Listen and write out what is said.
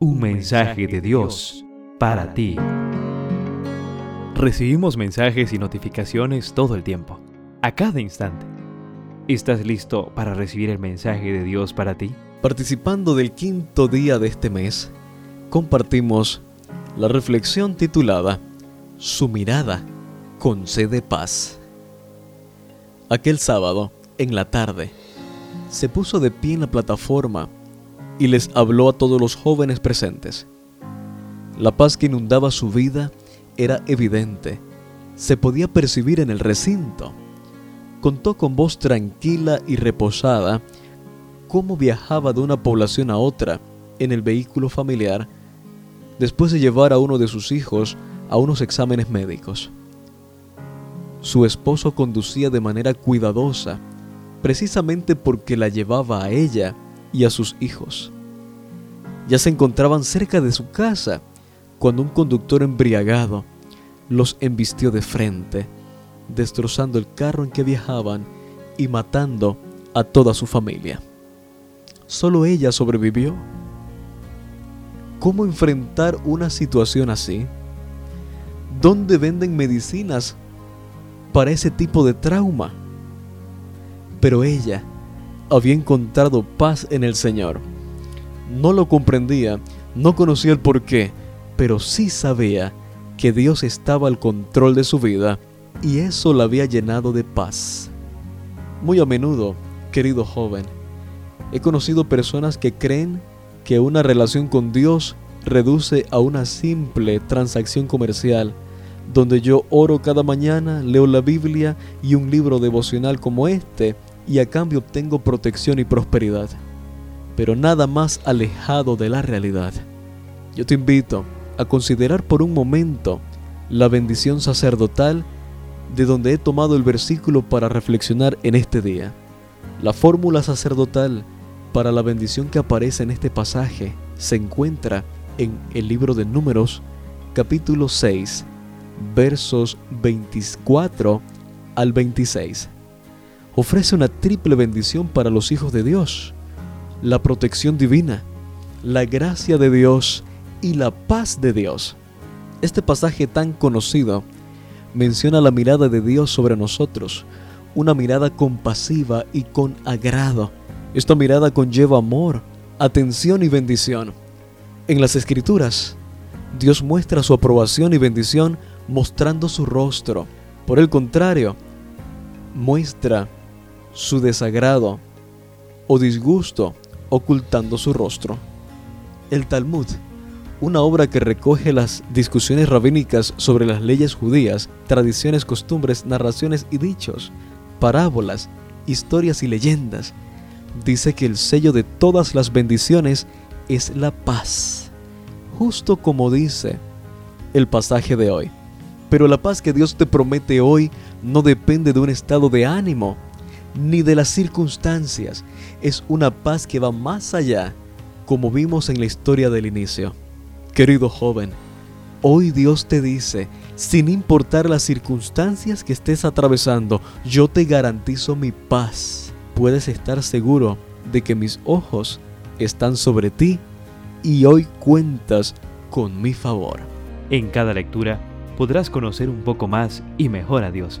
Un mensaje de Dios para ti. Recibimos mensajes y notificaciones todo el tiempo, a cada instante. ¿Estás listo para recibir el mensaje de Dios para ti? Participando del quinto día de este mes, compartimos la reflexión titulada Su mirada concede paz. Aquel sábado, en la tarde, se puso de pie en la plataforma y les habló a todos los jóvenes presentes. La paz que inundaba su vida era evidente, se podía percibir en el recinto. Contó con voz tranquila y reposada cómo viajaba de una población a otra en el vehículo familiar después de llevar a uno de sus hijos a unos exámenes médicos. Su esposo conducía de manera cuidadosa, precisamente porque la llevaba a ella y a sus hijos. Ya se encontraban cerca de su casa cuando un conductor embriagado los embistió de frente, destrozando el carro en que viajaban y matando a toda su familia. Solo ella sobrevivió. ¿Cómo enfrentar una situación así? ¿Dónde venden medicinas para ese tipo de trauma? Pero ella había encontrado paz en el Señor. No lo comprendía, no conocía el porqué, pero sí sabía que Dios estaba al control de su vida y eso la había llenado de paz. Muy a menudo, querido joven, he conocido personas que creen que una relación con Dios reduce a una simple transacción comercial, donde yo oro cada mañana, leo la Biblia y un libro devocional como este, y a cambio obtengo protección y prosperidad, pero nada más alejado de la realidad. Yo te invito a considerar por un momento la bendición sacerdotal de donde he tomado el versículo para reflexionar en este día. La fórmula sacerdotal para la bendición que aparece en este pasaje se encuentra en el libro de Números capítulo 6 versos 24 al 26 ofrece una triple bendición para los hijos de Dios. La protección divina, la gracia de Dios y la paz de Dios. Este pasaje tan conocido menciona la mirada de Dios sobre nosotros, una mirada compasiva y con agrado. Esta mirada conlleva amor, atención y bendición. En las escrituras, Dios muestra su aprobación y bendición mostrando su rostro. Por el contrario, muestra su desagrado o disgusto ocultando su rostro. El Talmud, una obra que recoge las discusiones rabínicas sobre las leyes judías, tradiciones, costumbres, narraciones y dichos, parábolas, historias y leyendas, dice que el sello de todas las bendiciones es la paz, justo como dice el pasaje de hoy. Pero la paz que Dios te promete hoy no depende de un estado de ánimo, ni de las circunstancias. Es una paz que va más allá, como vimos en la historia del inicio. Querido joven, hoy Dios te dice, sin importar las circunstancias que estés atravesando, yo te garantizo mi paz. Puedes estar seguro de que mis ojos están sobre ti y hoy cuentas con mi favor. En cada lectura podrás conocer un poco más y mejor a Dios